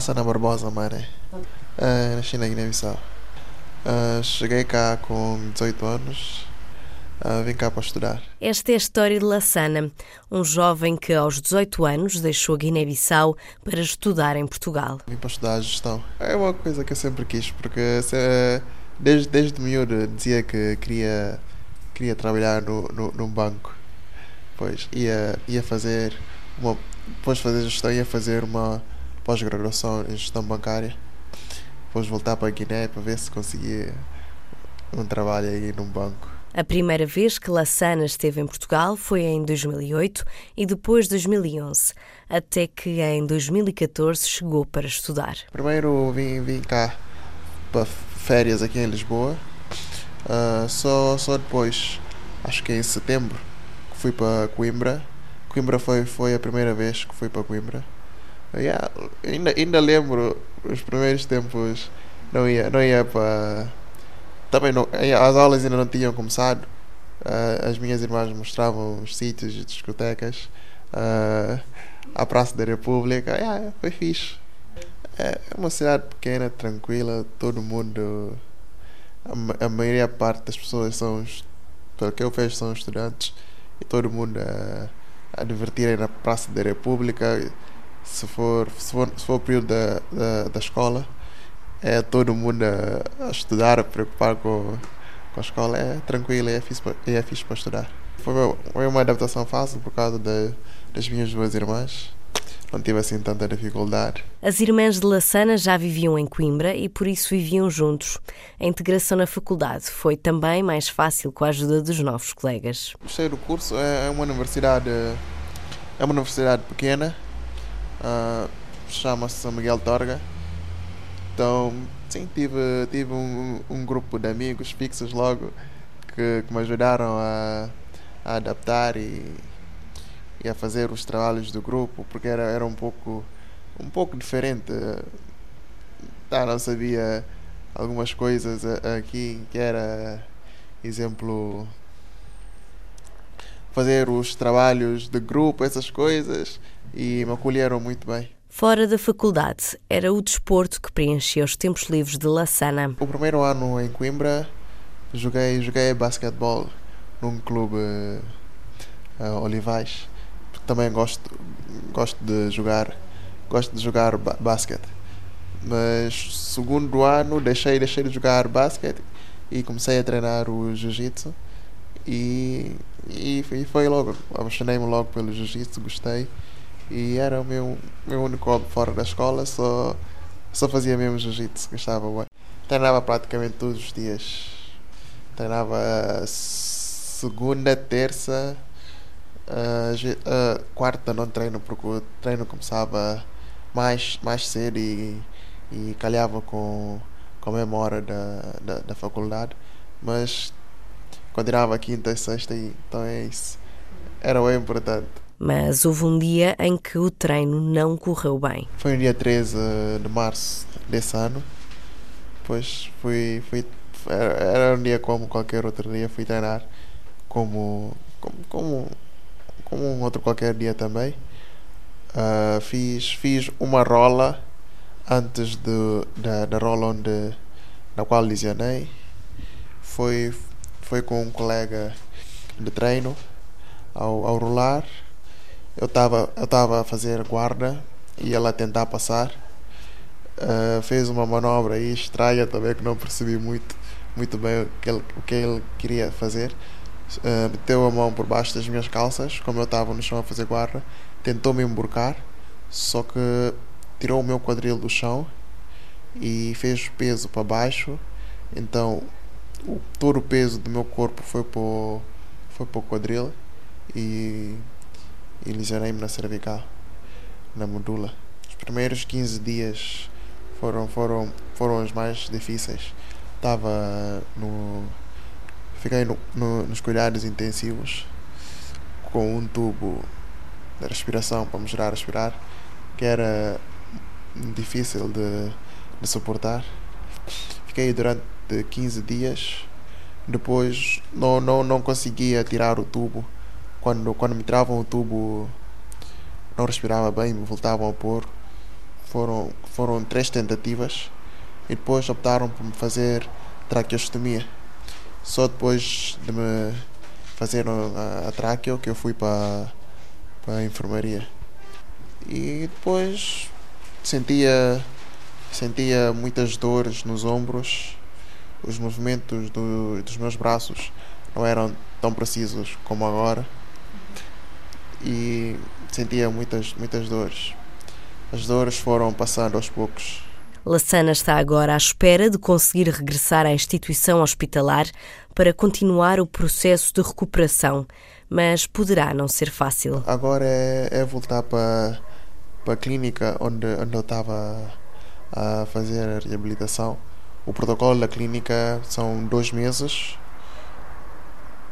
Lassana Barbosa, mano. Uh, nasci na Guiné-Bissau. Uh, cheguei cá com 18 anos. Uh, vim cá para estudar. Esta é a história de Lassana, um jovem que aos 18 anos deixou a Guiné-Bissau para estudar em Portugal. Vim para estudar gestão. É uma coisa que eu sempre quis, porque desde, desde miúdo dizia que queria, queria trabalhar no, no, num banco. Pois ia, ia fazer uma. Depois de fazer gestão, ia fazer uma pós-graduação em gestão bancária. Depois voltar para a Guiné para ver se conseguia um trabalho aí num banco. A primeira vez que Lassana esteve em Portugal foi em 2008 e depois 2011, até que em 2014 chegou para estudar. Primeiro vim, vim cá para férias aqui em Lisboa, uh, só, só depois, acho que em setembro, fui para Coimbra. Coimbra foi, foi a primeira vez que fui para Coimbra. Yeah, ainda, ainda lembro os primeiros tempos, não ia, não ia para. Também não, as aulas ainda não tinham começado. Uh, as minhas irmãs mostravam os sítios e discotecas. Uh, a Praça da República, yeah, foi fixe. É uma cidade pequena, tranquila, todo mundo. A, a maioria parte das pessoas são. Pelo que eu vejo, são estudantes e todo mundo a, a divertirem na Praça da República se for, se for, se for o período da, da, da escola, é todo mundo a, a, estudar, a preocupar com, com a escola, é tranquilo e é fixe, é fixe para estudar. Foi, foi uma adaptação fácil por causa de, das minhas duas irmãs. Não tive assim tanta dificuldade. As irmãs de Lassana já viviam em Coimbra e por isso viviam juntos. A integração na faculdade foi também mais fácil com a ajuda dos novos colegas. Gostei do curso, é, é uma universidade, é uma universidade pequena, Uh, Chama-se São Miguel Torga. Então, sim, tive, tive um, um grupo de amigos fixos logo que, que me ajudaram a, a adaptar e, e, a fazer os trabalhos do grupo, porque era, era um pouco um pouco diferente. Ah, não sabia algumas coisas aqui que era exemplo fazer os trabalhos de grupo, essas coisas e me acolheram muito bem. Fora da faculdade, era o desporto que preenchia os tempos livres de Lassana. O primeiro ano em Coimbra, joguei, joguei basquetebol num clube uh, Olivais. Também gosto, gosto de jogar, gosto de jogar ba basquete. Mas segundo ano deixei, deixei de jogar basquete e comecei a treinar o jiu-jitsu e, e, e foi logo, apaixonei-me logo pelo jiu-jitsu, gostei e era o meu, meu único hobby fora da escola, só, só fazia mesmo jiu-jitsu, gostava bem. Treinava praticamente todos os dias. Treinava segunda, terça, uh, uh, quarta não treino porque o treino começava mais, mais cedo e, e calhava com, com a mesma hora da, da, da faculdade. Mas continuava quinta e sexta e então é isso. Era bem importante. Mas houve um dia em que o treino não correu bem. Foi no dia 13 de março desse ano. Pois fui, fui era um dia como qualquer outro dia, fui treinar como, como, como, como um outro qualquer dia também. Uh, fiz, fiz uma rola antes de, da, da rola onde, na qual lesionei. Foi, foi com um colega de treino ao, ao rolar eu estava eu tava a fazer guarda e ela a tentar passar. Uh, fez uma manobra aí estranha também que não percebi muito, muito bem o que ele, o que ele queria fazer. Uh, meteu a mão por baixo das minhas calças, como eu estava no chão a fazer guarda, tentou me emborcar, só que tirou o meu quadril do chão e fez peso para baixo. Então o, todo o peso do meu corpo foi para o, foi para o quadril e e lesionei-me na cervical, na medula. Os primeiros 15 dias foram, foram, foram os mais difíceis. Estava no. Fiquei no, no, nos cuidados intensivos com um tubo de respiração para me ajudar a respirar, que era difícil de, de suportar. Fiquei durante 15 dias. Depois não, não, não conseguia tirar o tubo quando, quando me tiravam o tubo, não respirava bem, me voltavam a pôr. foram, foram três tentativas e depois optaram por me fazer traqueostomia. Só depois de me fazer a, a que eu fui para, para a enfermaria. E depois sentia, sentia muitas dores nos ombros, os movimentos do, dos meus braços não eram tão precisos como agora e sentia muitas, muitas dores. As dores foram passando aos poucos. Lassana está agora à espera de conseguir regressar à instituição hospitalar para continuar o processo de recuperação, mas poderá não ser fácil. Agora é, é voltar para, para a clínica onde, onde eu estava a fazer a reabilitação. O protocolo da clínica são dois meses.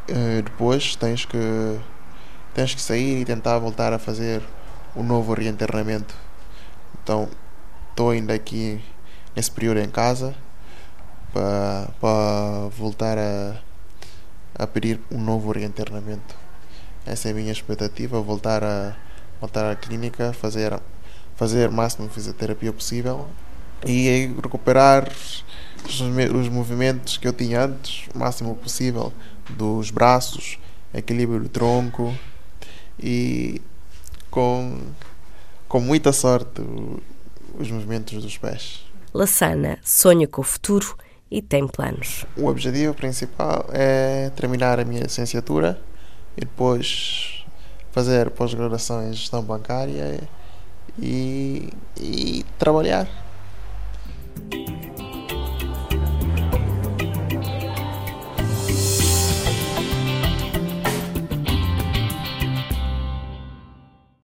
Eh, depois tens que, tens que sair e tentar voltar a fazer um novo reinternamento. Então estou ainda aqui nesse período em casa para, para voltar a, a pedir um novo reinternamento. Essa é a minha expectativa, voltar a voltar à clínica, fazer fazer o máximo de fisioterapia possível e recuperar os, os movimentos que eu tinha antes, o máximo possível, dos braços, equilíbrio do tronco e com, com muita sorte os movimentos dos pés. Lassana sonha com o futuro e tem planos. O objetivo principal é terminar a minha licenciatura e depois fazer pós-graduação em gestão bancária e, e trabalhar.